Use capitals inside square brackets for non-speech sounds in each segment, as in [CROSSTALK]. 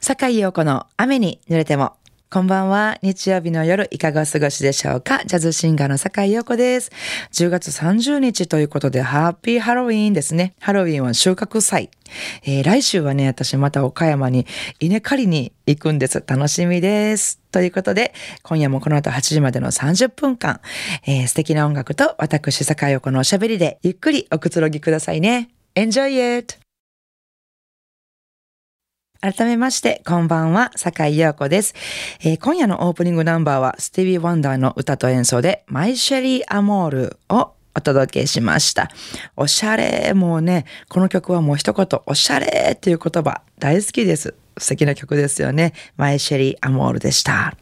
坂井陽子の雨に濡れても。こんばんは。日曜日の夜、いかがお過ごしでしょうかジャズシンガーの坂井陽子です。10月30日ということで、ハッピーハロウィーンですね。ハロウィンは収穫祭。えー、来週はね、私また岡山に稲刈りに行くんです。楽しみです。ということで、今夜もこの後8時までの30分間、えー、素敵な音楽と私、坂井陽子のおしゃべりでゆっくりおくつろぎくださいね。Enjoy it! 改めまして、こんばんは、坂井陽子です、えー、今夜のオープニングナンバーは、スティービー・ワンダーの歌と演奏で、マイ・シェリー・アモールをお届けしました。おしゃれ、もうね、この曲はもう一言、おしゃれっていう言葉、大好きです。素敵な曲ですよね。マイ・シェリー・アモールでした。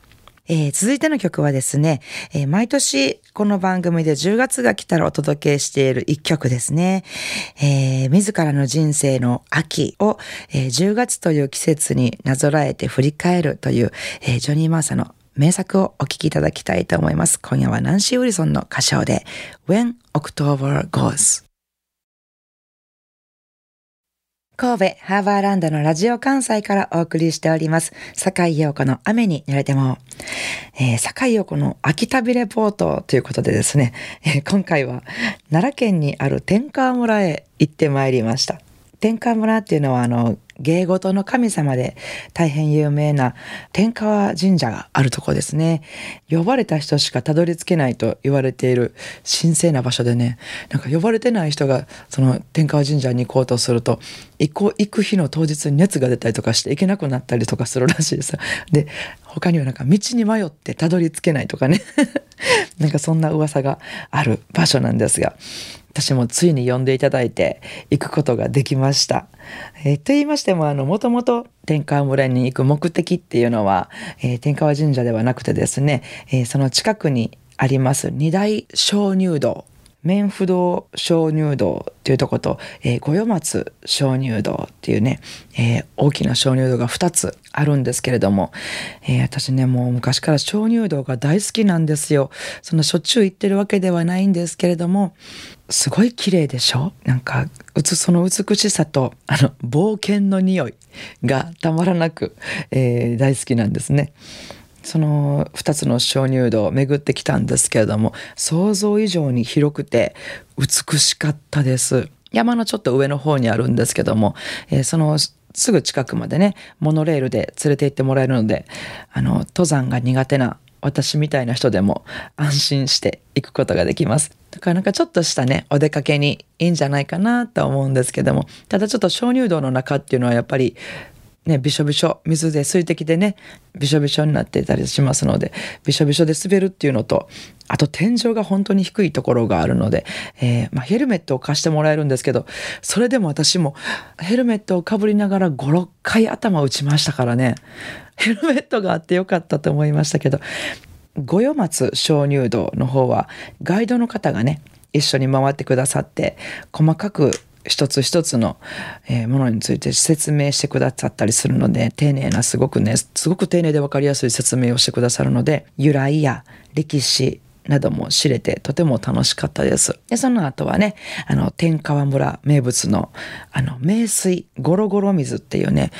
えー、続いての曲はですね、えー、毎年この番組で10月が来たらお届けしている一曲ですね。えー、自らの人生の秋を、え10月という季節になぞらえて振り返るという、えジョニー・マーサの名作をお聴きいただきたいと思います。今夜はナンシー・ウィルソンの歌唱で When October Goes 神戸ハーバーランドのラジオ関西からお送りしております。坂井陽子の雨に濡れても、えー、坂井陽子の秋旅レポートということでですね、えー、今回は奈良県にある天川村へ行ってまいりました。天川村っていうのはあの芸事の神様で大変有名な天川神社があるとこですね。呼ばれた人しかたどり着けないと言われている神聖な場所でね、なんか呼ばれてない人がその天川神社に行こうとすると、行こう行く日の当日に熱が出たりとかして行けなくなったりとかするらしいです。で、他にはなんか道に迷ってたどり着けないとかね。[LAUGHS] なんかそんな噂がある場所なんですが、私もついに呼んでいただいて行くことができました。えー、と言いましても、あの、もともと天川村に行く目的っていうのは、えー、天川神社ではなくてですね、えー、その近くにあります二大鍾乳洞面不動鍾乳洞っていうとこと、えー、五代松鍾乳洞っていうね、えー、大きな鍾乳洞が2つあるんですけれども、えー、私ねもう昔から鍾乳洞が大好きなんですよそのしょっちゅう行ってるわけではないんですけれどもすごい綺麗でしょ？なんかその美しさとあの冒険の匂いがたまらなく、えー、大好きなんですね。その2つの鍾乳洞を巡ってきたんですけれども想像以上に広くて美しかったです。山のちょっと上の方にあるんですけども、えー、そのすぐ近くまでねモノレールで連れて行ってもらえるのであの登山が苦手な私みたいな人でも安心して行くことができます。だからなんかちょっとしたねお出かけにいいんじゃないかなと思うんですけどもただちょっと鍾乳洞の中っていうのはやっぱりね、びしょびしょ、水で水滴でね、びしょびしょになっていたりしますので、びしょびしょで滑るっていうのと、あと天井が本当に低いところがあるので、えー、まあ、ヘルメットを貸してもらえるんですけど、それでも私もヘルメットをかぶりながら5、6回頭打ちましたからね、ヘルメットがあってよかったと思いましたけど、五代松鍾乳洞の方はガイドの方がね、一緒に回ってくださって細かく一つ一つの、ものについて説明してくださったりするので丁寧なすごくねすごく丁寧で分かりやすい説明をしてくださるので由来や歴史なども知れてとても楽しかったです。で、その後はね、あの、天川村名物の、あの、名水、ゴロゴロ水っていうね、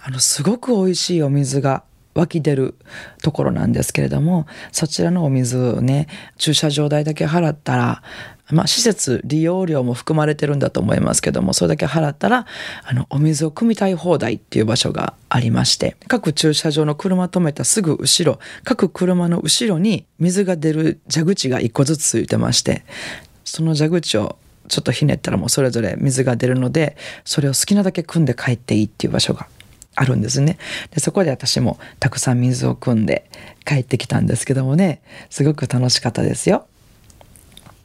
あの、すごく美味しいお水が湧き出るところなんですけれどもそちらのお水をね駐車場代だけ払ったらまあ、施設利用料も含まれてるんだと思いますけどもそれだけ払ったらあのお水を汲みたい放題っていう場所がありまして各駐車場の車止めたすぐ後ろ各車の後ろに水が出る蛇口が1個ずつついてましてその蛇口をちょっとひねったらもうそれぞれ水が出るのでそれを好きなだけ汲んで帰っていいっていう場所があるんですねでそこで私もたくさん水を汲んで帰ってきたんですけどもねすごく楽しかったですよ。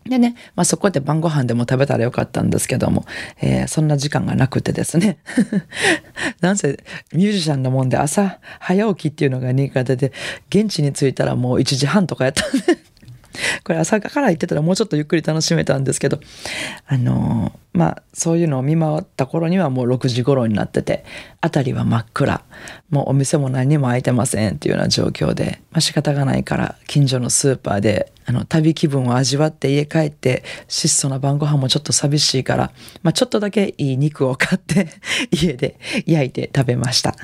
でね、まあ、そこで晩ご飯でも食べたらよかったんですけども、えー、そんな時間がなくてですね。[LAUGHS] なんせミュージシャンのもんで朝早起きっていうのが苦手で、現地に着いたらもう1時半とかやったんでこれ朝から行ってたらもうちょっとゆっくり楽しめたんですけど、あのー、まあそういうのを見回った頃にはもう6時頃になってて、辺りは真っ暗。もうお店も何にも開いてませんっていうような状況で、まあ仕方がないから近所のスーパーであの旅気分を味わって家帰って質素な晩ご飯もちょっと寂しいから、まあちょっとだけいい肉を買って [LAUGHS] 家で焼いて食べました。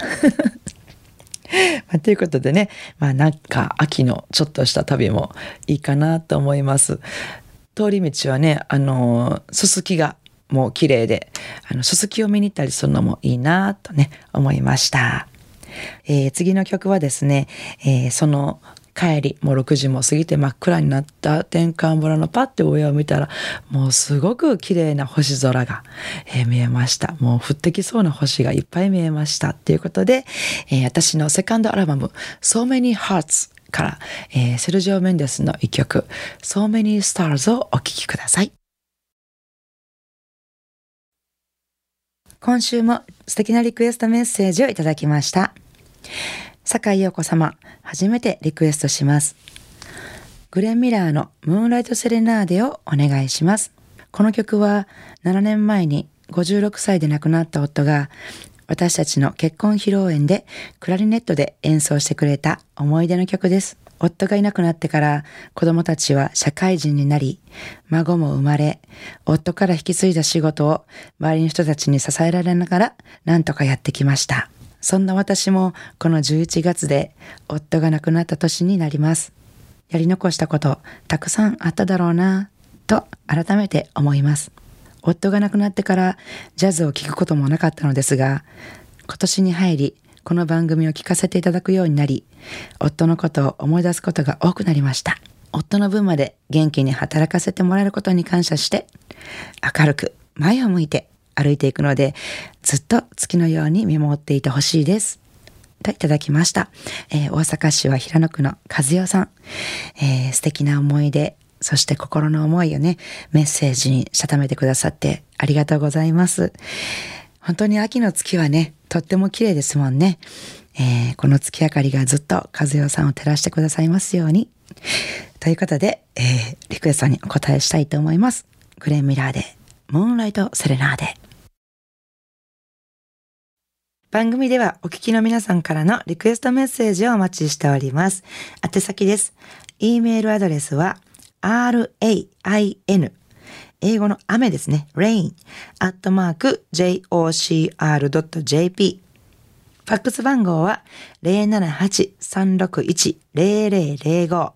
[LAUGHS] まあ、ということでね、まあなんか秋のちょっとした旅もいいかなと思います。通り道はね、あの、すすきがもう綺麗で、あの、すすきを見に行ったりするのもいいなとね、思いました。えー、次の曲はですね、えー、その帰り、もう6時も過ぎて真っ暗になった天寒村のパッて上を見たら、もうすごく綺麗な星空が、えー、見えました。もう降ってきそうな星がいっぱい見えました。っていうことで、えー、私のセカンドアルバム、So Many Hearts から、えー、セルジオ・メンデスの一曲、So Many Stars をお聴きください。今週も素敵なリクエストメッセージをいただきました。坂井陽子様、初めてリクエストします。グレン・ミラーのムーンライト・セレナーデをお願いします。この曲は7年前に56歳で亡くなった夫が私たちの結婚披露宴でクラリネットで演奏してくれた思い出の曲です。夫がいなくなってから子供たちは社会人になり、孫も生まれ、夫から引き継いだ仕事を周りの人たちに支えられながら何とかやってきました。そんな私もこの11月で夫が亡くなった年になります。やり残したことたくさんあっただろうなと改めて思います。夫が亡くなってからジャズを聴くこともなかったのですが、今年に入りこの番組を聞かせていただくようになり、夫のことを思い出すことが多くなりました。夫の分まで元気に働かせてもらえることに感謝して、明るく前を向いて歩いていくので、ずっと月のように見守っていてほしいです。といただきました。えー、大阪市は平野区の和代さん、えー、素敵な思い出、そして心の思いをね、メッセージにしたためてくださってありがとうございます。本当に秋の月はね、とっても綺麗ですもんね。えー、この月明かりがずっと和代さんを照らしてくださいますように。ということで、えー、リクエストにお答えしたいと思います。グレン・ミラーで、ムーンライト・セレナーデ。番組ではお聞きの皆さんからのリクエストメッセージをお待ちしております。宛先です。e メールアドレスは rain 英語の雨ですね。rain アットマーク jocr.jp ファックス番号は078-361-0005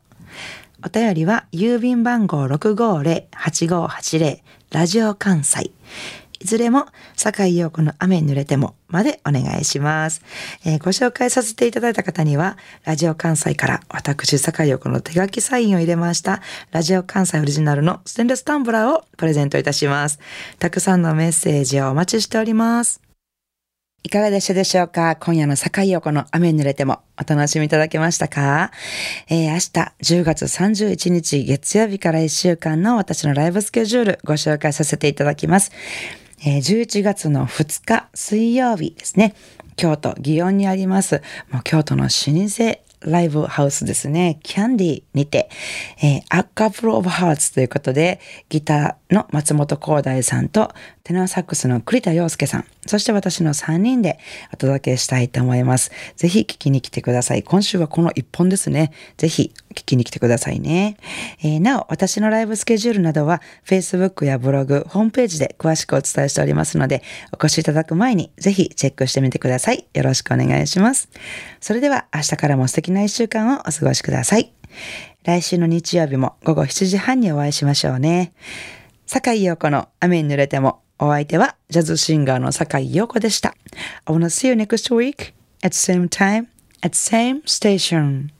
お便りは郵便番号650-8580ラジオ関西いずれも、坂井陽子の雨に濡れてもまでお願いします、えー、ご紹介させていただいた方には、ラジオ関西から私、坂井陽子の手書きサインを入れました、ラジオ関西オリジナルのステンレスタンブラーをプレゼントいたします。たくさんのメッセージをお待ちしております。いかがでしたでしょうか？今夜の坂井陽子の雨に濡れてもお楽しみいただけましたか？えー、明日10月31日月曜日から1週間の私のライブスケジュールご紹介させていただきます。えー、11月の2日水曜日ですね。京都、祇園にあります、もう京都の老舗ライブハウスですね、キャンディーにて、えー、A Couple of Hearts ということで、ギターの松本光大さんと、テナーサックスの栗田洋介さん、そして私の3人でお届けしたいと思います。ぜひ聞きに来てください。今週はこの1本ですね。ぜひ聞きに来てくださいね。えー、なお、私のライブスケジュールなどは Facebook やブログ、ホームページで詳しくお伝えしておりますので、お越しいただく前にぜひチェックしてみてください。よろしくお願いします。それでは明日からも素敵な1週間をお過ごしください。来週の日曜日も午後7時半にお会いしましょうね。坂井陽子の雨に濡れてもお相手はジャズシンガーの坂井陽子でした。I wanna see you next week at same time at same station.